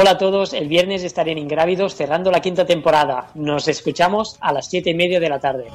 Hola a todos, el viernes estaré en Ingrávidos cerrando la quinta temporada. Nos escuchamos a las siete y media de la tarde.